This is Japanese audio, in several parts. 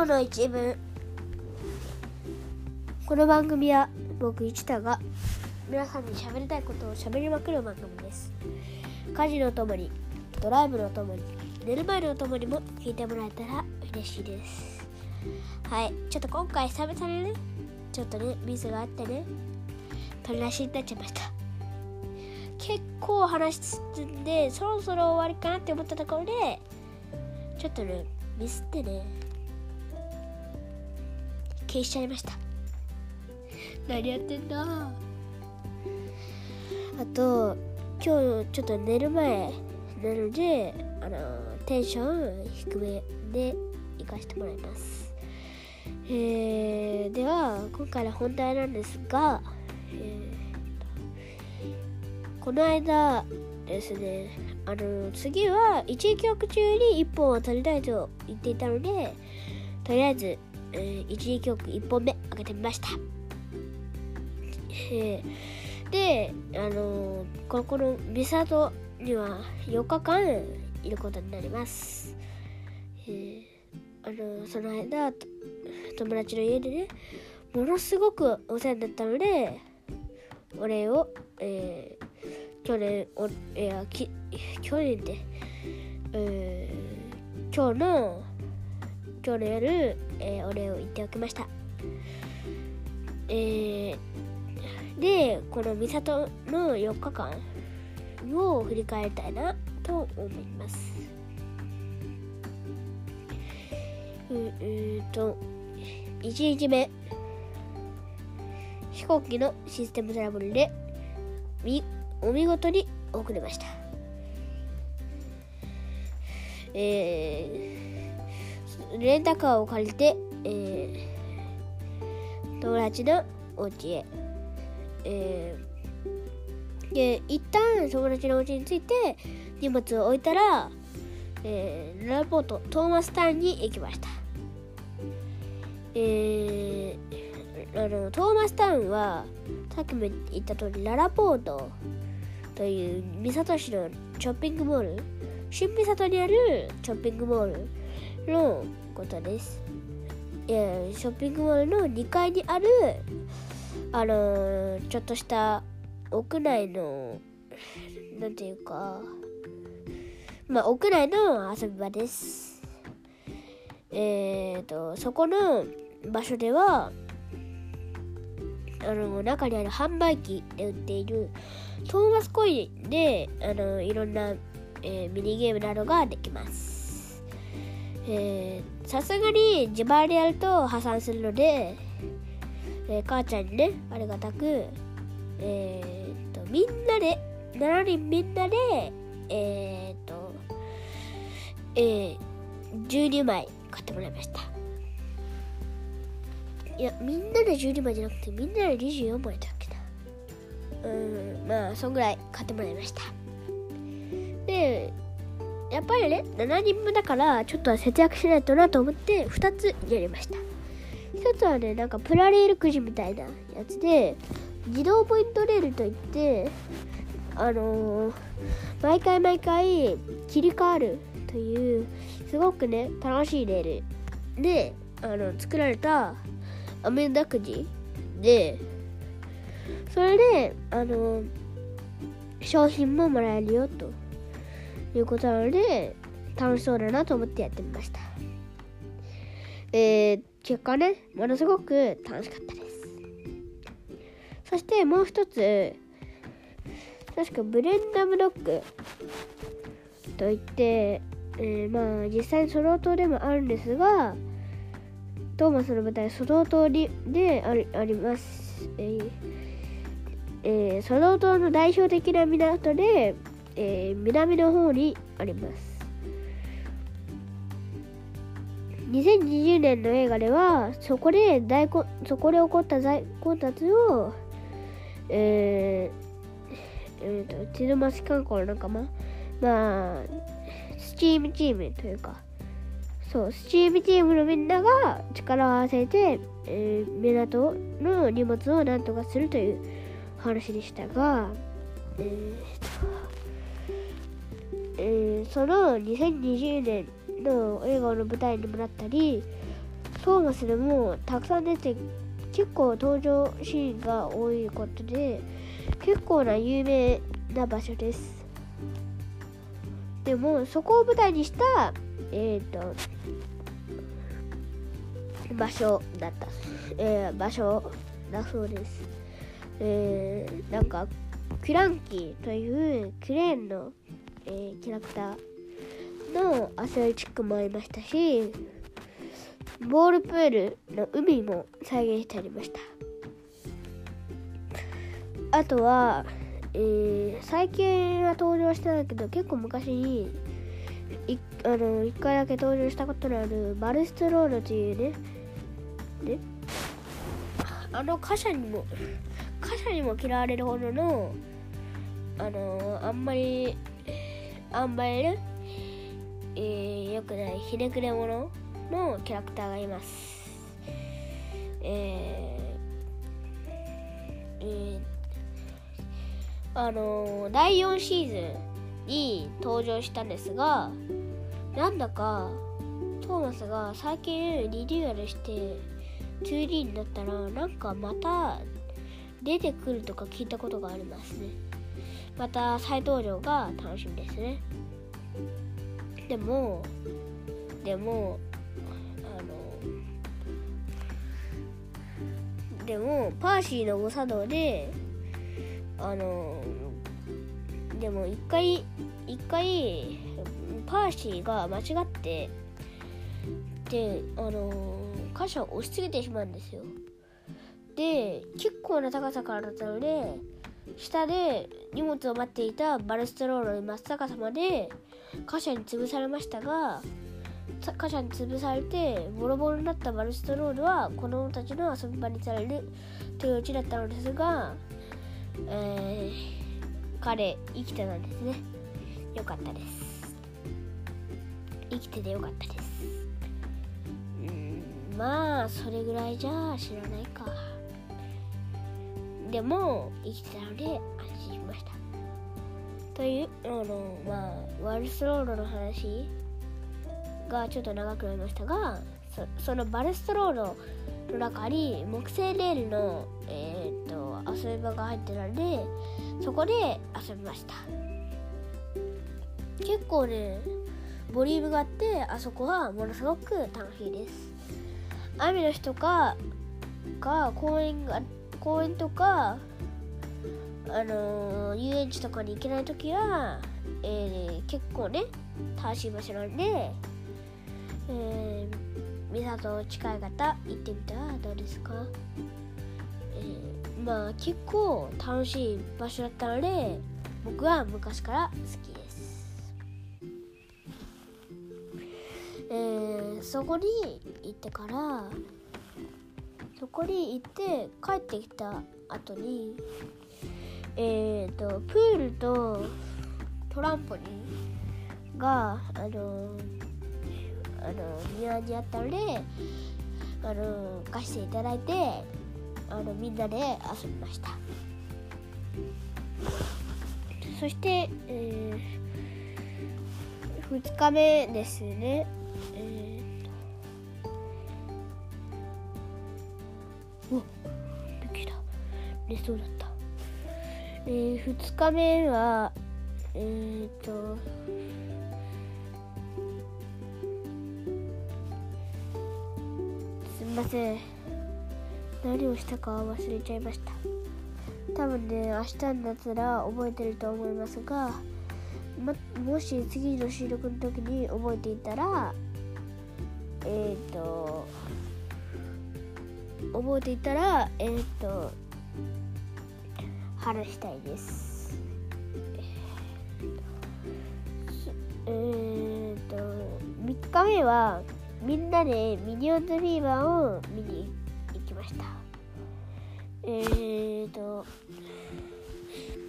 今日の一文この番組は僕一太が皆さんに喋りたいことを喋りまくる番組です。家事のともにドライブのともに寝る前のともにも聞いてもらえたら嬉しいです。はいちょっと今回久々にねちょっとねミスがあってね取り出しになっちゃいました。結構話進んでそろそろ終わりかなって思ったところでちょっとねミスってね消しちゃいました。何やってんだ？あと今日ちょっと寝る前なのであのテンション低めで行かせてもらいます。えー、では今回の本題なんですが、えー、この間ですねあの次は1曲中に1本を取りたいと言っていたのでとりあえず、えー、1曲1本目開けてみました、え、であのここの美里には4日間いることになります、え、あのその間友達の家でねものすごくお世話になったのでお礼を、えー、去年おいやき去年で、えー、今日の今日の夜、えー、お礼を言っておきました。えー、でこの美里の4日間を振り返りたいなと思います。うーと1日目飛行機のシステムトラブルでお見事に遅れました。えー、レンタカーを借りて、えー、友達のお家へ、えー、で一旦友達のお家に着いて荷物を置いたら、えー、ラポートトーマスタウンに行きました。えー、あのトーマスタウンはさっきも言った通りララポートという三郷市のショッピングモール。新三郷にあるショッピングモール。のことですいやショッピングモールの2階にあるあのちょっとした屋内のなんていうかまあ屋内の遊び場ですえっ、ー、とそこの場所ではあの中にある販売機で売っているトーマスコインであのいろんなえー、ミニゲームなどができます。さすがに自前でやると破産するので、えー、母ちゃんにね、ありがたく、えー、と、みんなで、7人みんなで、えー、と、えー、12枚買ってもらいました。いや、みんなで12枚じゃなくて、みんなで24枚だっけな。うん、まあ、そんぐらい買ってもらいました。でやっぱりね7人分だからちょっと節約しないとなと思って2つやりました。1つはねなんかプラレールくじみたいなやつで自動ポイントレールといってあのー、毎回毎回切り替わるというすごくね楽しいレール。であの作られたアメンダくじでそれであのー、商品ももらえるよと。いうことなので楽しそうだなと思ってやってみました。えー、結果ね、ものすごく楽しかったです。そしてもう一つ、確かブレンダムロックといって、えー、まあ実際にソロ島でもあるんですが、トーマスの舞台ソロ島でありあります。えーえー、ソロ島の代表的な港で、えー、南の方にあります。2020年の映画ではそこで大こそこで起こった大混雑をえー、えーと、と地マス観光の仲間まあスチームチームというかそうスチームチームのみんなが力を合わせて、えー、港の荷物をなんとかするという話でしたがえーとえー、その2020年の映画の舞台にもなったりトーマスでもたくさん出て結構登場シーンが多いことで結構な有名な場所です。でもそこを舞台にしたえっ、ー、と場所だった、えー、場所だそうです、えー、なんかクランキーというクレーンの、えー、キャラクターのアスレチックもありましたしボールプールの海も再現してありました。あとは、えー、最近は登場してないけど結構昔にいあの1回だけ登場したことのあるバルストロードというねねあの貨車にも貨車にも嫌われるほどのあのあんまりあんまりね、えー、よくないひねくれ者のキャラクターがいます。えー、えー、あの第4シーズンに登場したんですがなんだかトーマスが最近リニューアルして 2D になったらなんかまた出てくるとか聞いたことがありますねまた再登場が楽しみですね。でもでもあのでもパーシーの誤作動であのでも一回一回パーシーが間違ってであの箇所を押し付けてしまうんですよ。で結構な高さからだったので下で荷物を待っていたバルストロール真っ逆さまで貨車に潰されましたが貨車に潰されてボロボロになったバルストロールは子供たちの遊び場にされるというオチだったのですが、えー、彼生きてたんですね。よかったです。生きててよかったです。うんまあそれぐらいじゃ知らないか。でも生きたので安心しました。というあのまあワルスロールの話がちょっと長くなりましたがそのバルストロードの中に木製レールの、えーと、遊び場が入ってたのでそこで遊びました。結構ねボリュームがあってあそこはものすごく楽しいです。雨の日とかが公園があって公園とかあのー、遊園地とかに行けない時は、えー、結構ね楽しい場所なんでえー、港近い方行ってみた。らどうですか、えー、まあ結構楽しい場所だったので僕は昔から好きです、えー、そこに行ってからそこに行って帰ってきた後にえっ、ー、とプールとトランポリンがあのあの庭にあったのであの貸していただいてあのみんなで遊びました。そして、えー、2日目ですね、えー、おびっくりだ寝そうだった、えー、2日目はえっ、ー、とません。何をしたか忘れちゃいました。多分ね明日になったら覚えてると思いますが、ま、もし次の収録の時に覚えていたらえっ、ー、と覚えていたらえっ、と話したいです。えっ、と3日目はみんなでミニオンズフィーバーを見に行きました。えーと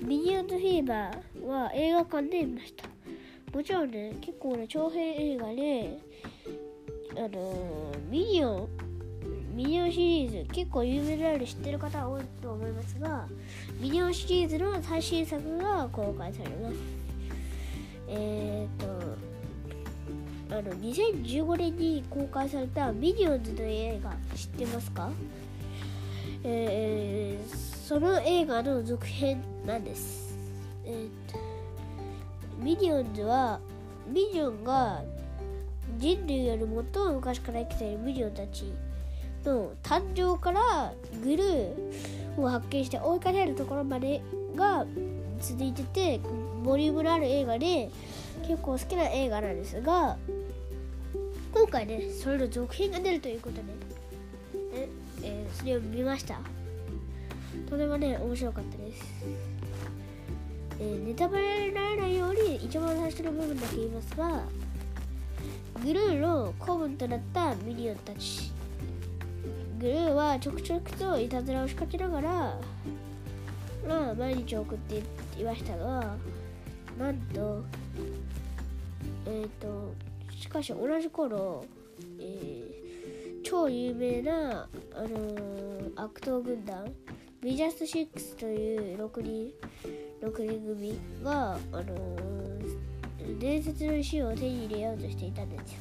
ミニオンズフィーバーは映画館で見ました。もちろんね結構ね長編映画であのミニオンミニオンシリーズ結構有名なので知ってる方多いと思いますがミニオンシリーズの最新作が公開されますえっ、ー、とあの2015年に公開されたミニオンズの映画知ってますか？えー、その映画の続編なんです。えー、とミニオンズはミニオンが人類より最も昔から生きているミニオンたちの誕生からグルーを発見して追いかけるところまでが続いててボリュームのある映画で結構好きな映画なんですが今回ねそれの続編が出るということで、ねえー、それを見ました。とてもね面白かったです、えー、ネタバレにならないように一番最初の部分だけ言いますがグルーの子分となったミニオンたち。グルーはちょくちょくといたずらを仕掛けながらまあ毎日送っていましたがなんとえっ、ー、としかし同じ頃、えー、超有名な、あのー、悪党軍団ビジャス6という6人6人組が、あの、伝説の石を手に入れようとしていたんですよ。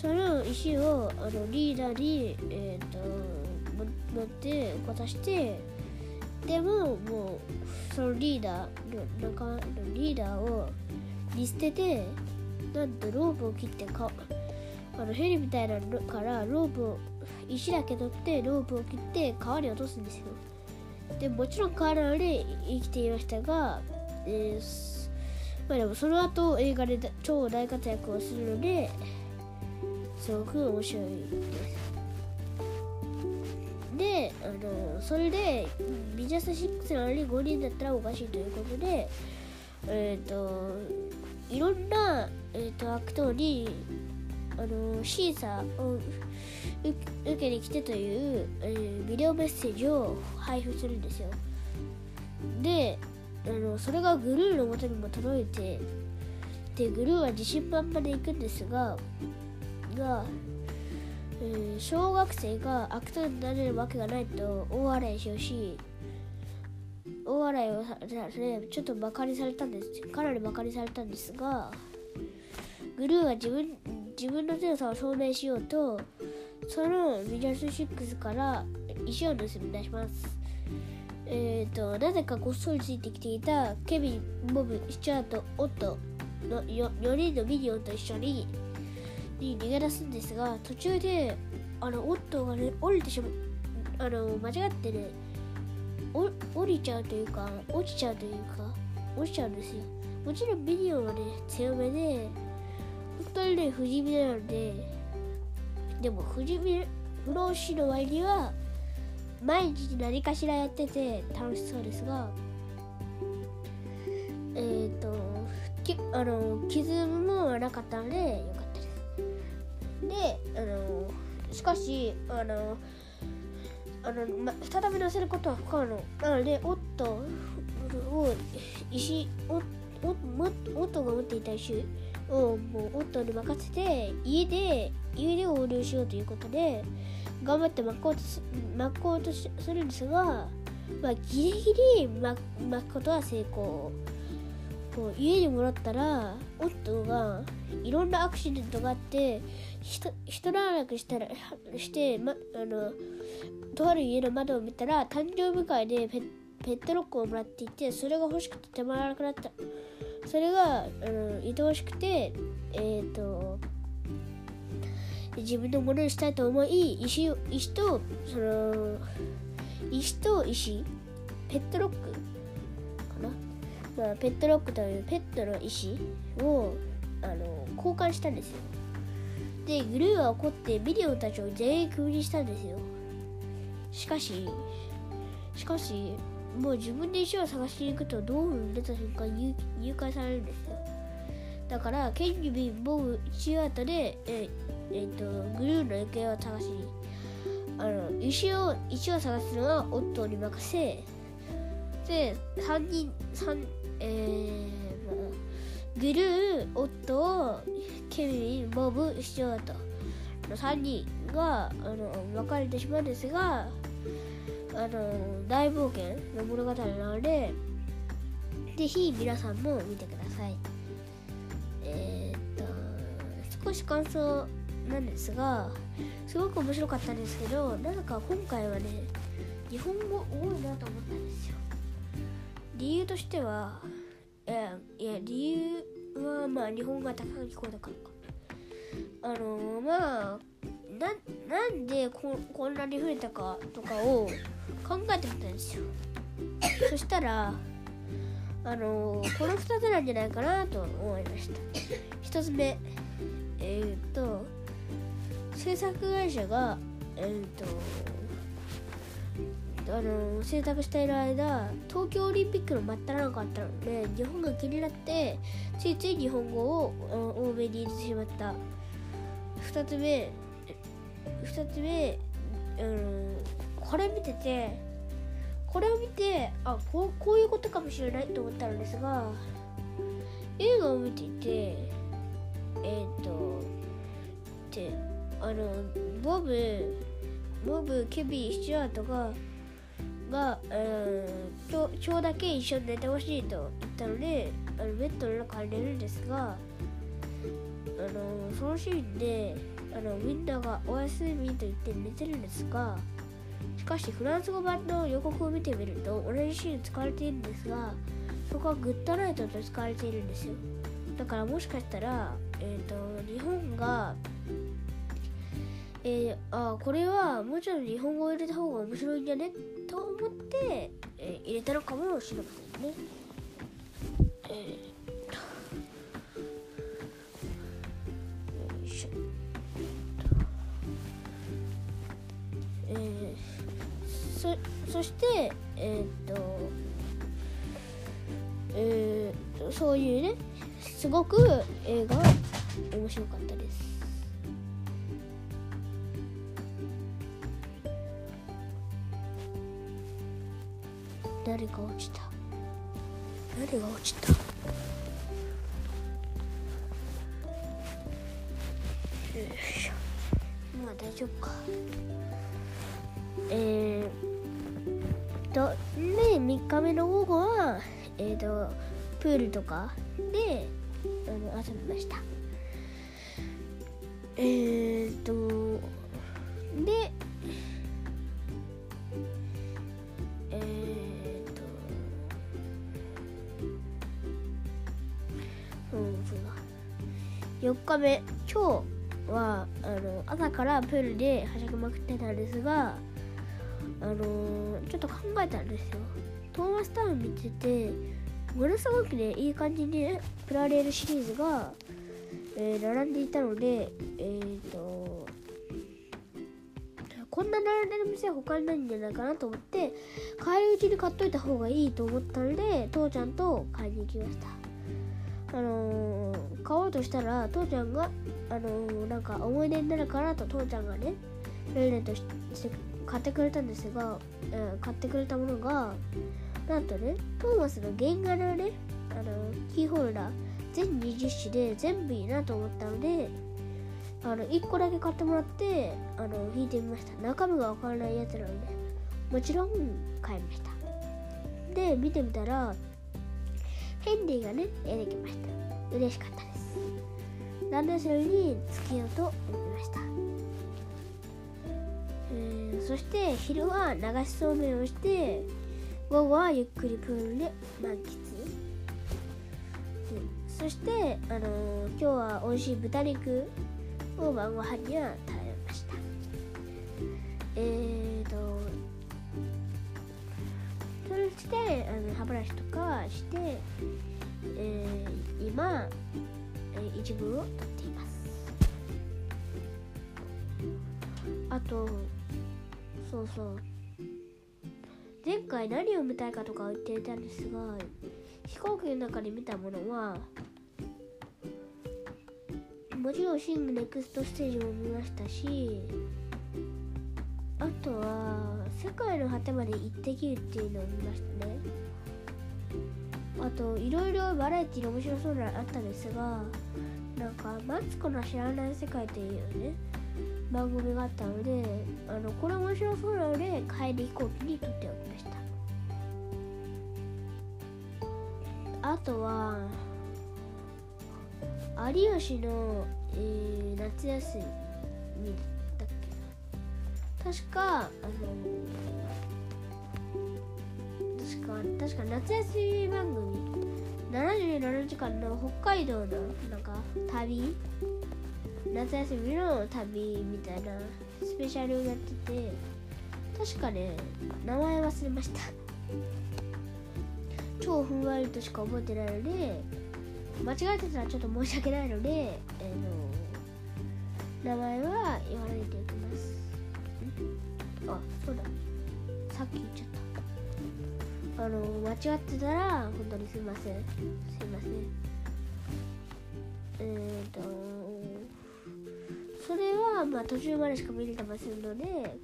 その石をあのリーダーに、えーと、持って渡してでももうそのリーダーの中のリーダーを見捨ててなんとロープを切ってかあのヘリみたいなのからロープを石だけ取ってロープを切って川に落とすんですよ。でもちろん川なので生きていましたが、えー、まあでもその後映画で超大活躍をするのですごく面白いです。であのそれでビジャス6なのに5人だったらおかしいということでえっ、ー、といろんな、えーと、悪党にあの審査を受けに来てという、えー、ビデオメッセージを配布するんですよ。であのそれがグルーのもとにも届いてでグルーは自信満々で行くんですがが、えー、小学生が悪党になれるわけがないと大笑いしようし大笑いをされちょっとバカにされたんです。かなりバカにされたんですがグルーは自分自分の強さを証明しようとそのミジャス6から石を盗み出します。えっ、ー、となぜかこっそりついてきていたケビン、ボブ、スチュアート、オットの 4, 4人のミニオンと一緒にに逃げ出すんですが途中であのオットーがね降りてしまあの間違ってね降りちゃうというか落ちちゃうというか落ちちゃうんですよ。もちろんビデオはね強めで本当にね不死身なのででも不死身不老死の割には毎日何かしらやってて楽しそうですがえっ、ー、ときあの傷もなかったのでよであのしかしあのあの、ま、再び乗せることは不可能。なのでオットを石おおオットが持っていた石をもうオットに任せて家で家で横領しようということで頑張って巻こうと巻こうとするんですが、まあ、ギリギリ巻巻くことは成功。こう家に戻ったらオットがいろんなアクシデントがあってひと一段落したらして、ま、あのとある家の窓を見たら誕生日会でペペットロックをもらっていてそれが欲しくて手間がなくなった。それがあの愛おしくてえっ、ー、と自分のものにしたいと思い石石とその石と石ペットロック、まあ、ペットロックというペットの石をあの交換したんですよ。でグルーは怒ってビデオたちを全員封にしたんですよ。しかししかしもう自分で石を探しに行くと道路に出た瞬間に誘拐されるんですよ。だからケンジビンボブチュアートでええー、とグルーの行方を探しにあの石を石を探すのはオットーに任せで3人3えー、ま、グルーオットケビンボブチュアート。の3人があの分かれてしまうんですがあの大冒険の物語なのでぜひ皆さんも見てください。えー、っと少し感想なんですがすごく面白かったんですけどなんか今回はね日本語多いなと思ったんですよ。理由としてはいやいや理由はまあ日本語が高く聞こえたからか。あのまあななんでここんなに増えたかとかを考えてみたんですよ。そしたらあのこの2つなんじゃないかなと思いました。1つ目えっ、ー、と制作会社がえっ、ー、とあの制作している間東京オリンピックの真っ只中あったので日本が気になってついつい日本語を多めに入れてしまった。2つ目2つ目、うん、これ見ててこれを見てあこうこういうことかもしれないと思ったのですが映画を見ていてえっ、ー、とであのボブボブケビンスチュアートがが、えー、今日今日だけ一緒に寝てほしいと言ったのであのベッドの中に寝るんですがあのそのシーンであのみんながおやすみと言って寝てるんですがしかしフランス語版の予告を見てみると同じシーン使われているんですがそこはグッドナイトと使われているんですよ。だからもしかしたら、えーと、日本がえー、あこれはもうちょっと日本語を入れた方が面白いんじゃね？と思って、えー、入れたのかもしれませんね。えー、よいしょ。えー、そそしてえっ、とえー、そういうねすごく映画面白かった誰が落ちた？誰が落ちた？まあ大丈夫か？えー、とで3日目の午後はえっ、ー、とプールとかであの遊びました。えーとで4日目今日はあの朝からプールではしゃぎまくってたんですがあのちょっと考えたんですよ。トーマスタウン見ててものすごくねいい感じに、ね、プラレールシリーズが、えー、並んでいたのでえっ、ー、とこんな並んでる店は他にないんじゃないかなと思って帰り討ちに買っといた方がいいと思ったので父ちゃんと買いに行きました。あのー、買おうとしたら父ちゃんが、あのー、なんか思い出になるからと父ちゃんがねプレゼントして買ってくれたんですが、うん、買ってくれたものがなんとねトーマスの原画のね、あのー、キーホルダー全20種で全部いいなと思ったのであの1個だけ買ってもらってあの引いてみました。中身がわからないやつなのでもちろん買いました。で見てみたらヘンリーがね出てきました。嬉しかったです。ランドセルにつけようと思いました、えー、そして昼は流しそうめんをして午後はゆっくりプールで満喫。そして、あのー、今日は美味しい豚肉を晩ご飯には食べました。えーとそしてあの歯ブラシとかして、えー、今、えー、一部を取っています。あとそうそう。前回何を見たいかとか言っていたんですが飛行機の中で見たものはもちろんシングネクストステージも見ましたしあとは世界の果てまで行ってきるっていうのを見ましたね。あといろいろバラエティーで面白そうなのあったんですがなんか「マツコの知らない世界」っていうね番組があったのであのこれ面白そうなので帰り飛行機に撮っておきました。あとは有吉の、えー、夏休み。確かあの確か確か夏休み番組。77時間の北海道のなんか旅？夏休みの旅みたいなスペシャルをやってて確かね名前忘れました。超ふんわりとしか覚えてないので間違えてたらちょっと申し訳ないので、えー、の名前は言わないといけます。あそうだ。さっき言っちゃった。あの間違ってたら本当にすいません。すいません。えっ、ー、とそれはまあ途中までしか見れてませんので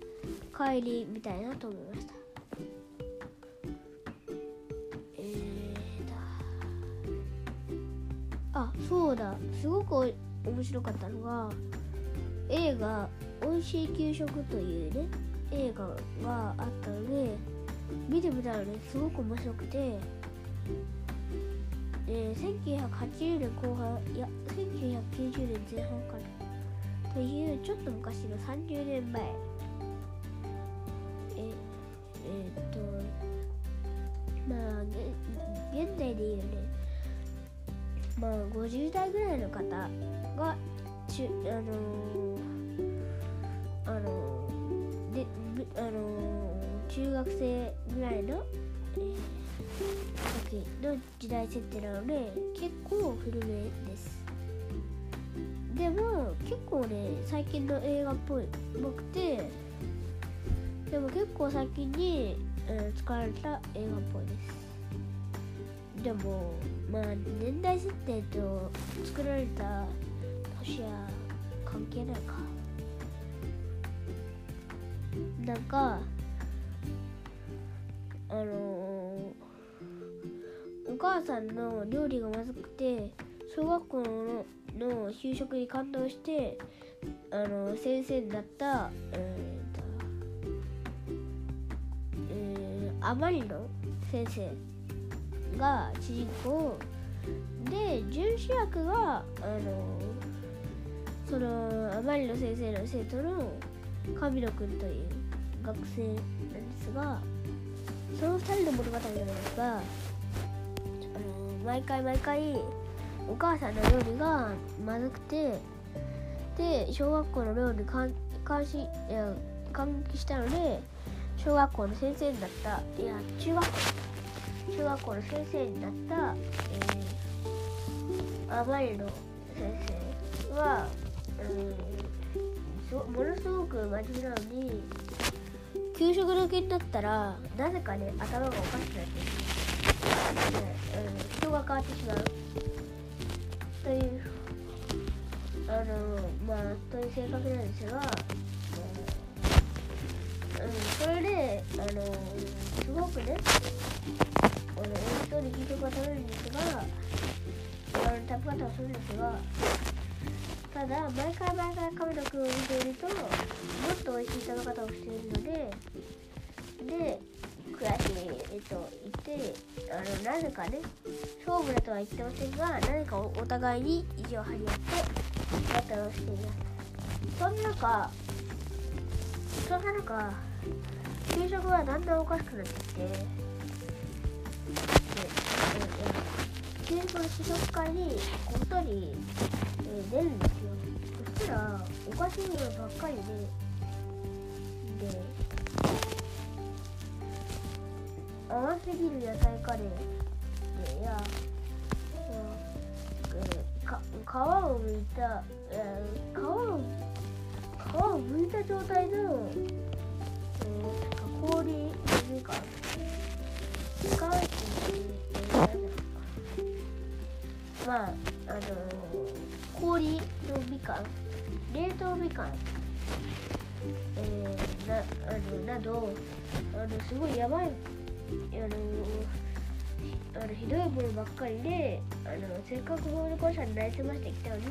帰りみたいなと思いました。あそうだ。すごく面白かったのが映画「おいしい給食」というね映画があったので見てみたらねすごく面白くてで1980年後半いや1990年前半かな。というちょっと昔の30年前え。えー、っとまあ現代で言うね。まあ50代ぐらいの方がちあのー、中学生ぐらいの、えー、時の時代設定なので結構古めです。でも結構ね最近の映画っぽいぽくてでも結構最近に、うん、使われた映画っぽいです。でもまあ年代設定と作られた年は関係ないか。なんかあのー、お母さんの料理がまずくて小学校のの給食に感動してあの先生になったえー、えー、あまりの先生が主人公で準主役があのそのあまりの先生の生徒の神野くんという学生なんですがその2人の物語なんですがあの毎回毎回お母さんの料理がまずくてで小学校の料理に監視いや感激したので小学校の先生になった。いや中学校。中学校の先生になった、えー、あまりの先生は、うん、ものすごく真面目なのに給食時になったらなぜかね頭がおかしくなって、ねうん、人が変わってしまう。というあのまあという性格なんですが、うん、それであのすごくねあの一人聞いてく食べるんですがあの食べ方をするんですがただ毎回毎回カメラ君を見ているともっと美味しい食べ方をしているのでで悔しい、えっと、言ってあのなぜかね勝負だとは言ってませんが何かお互いに意地を張り合ってバトルをしています。そんな中そんな中給食はだんだんおかしくなってきて給食の試食会にこっそり、えー、出るんですよそしたらおかしいものばっかりでで甘すぎる野菜カレーでやか皮をむいた、えー、皮を皮をむいた状態の、えー、氷のみかん使うってまああの氷のみかん冷凍みかん、えー、なあのなどあのすごいやばいあのあのひどいものばっかりであのせっかく法律校舎になりすましてきたのに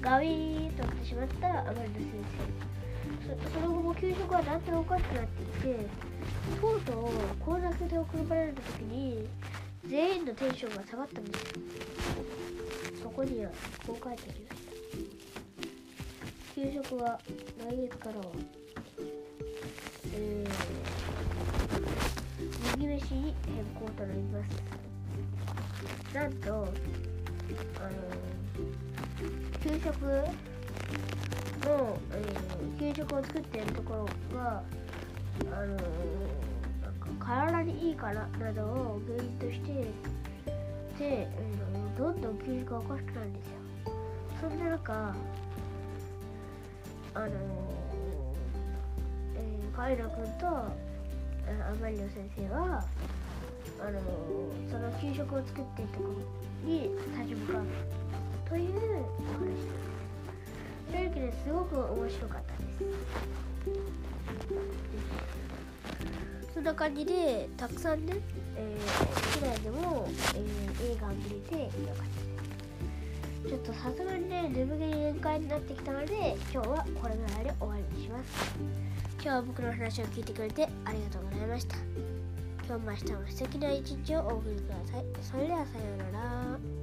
ガウィーとなってしまった甘利の先生その後も給食はなんとなくおかしくなっていてとうとう高座で送られた時に全員のテンションが下がったんですこにはこう書いてありました給食は来月からはえー、麦飯に変更となりますなんとあの給食の、えー、給食を作っているところがあのなんか体にいいからなどを原因として、うん、どんどん給食がおかしくなるんですよ。そんな中あのえー、カイロ君とアマリオ先生はあのその給食を作っているところに立ち向かうというお話です。というわけですごく面白かったです。そんな感じでたくさんね、えー、機内でも、えー、映画を見れてよかった。ですちょっとさすがにね眠気に限界になってきたので今日はこれぐらいで終わりにします。今日は僕の話を聞いてくれてありがとうございました。今日も明日も素敵な一日をお送りください。それではさようなら。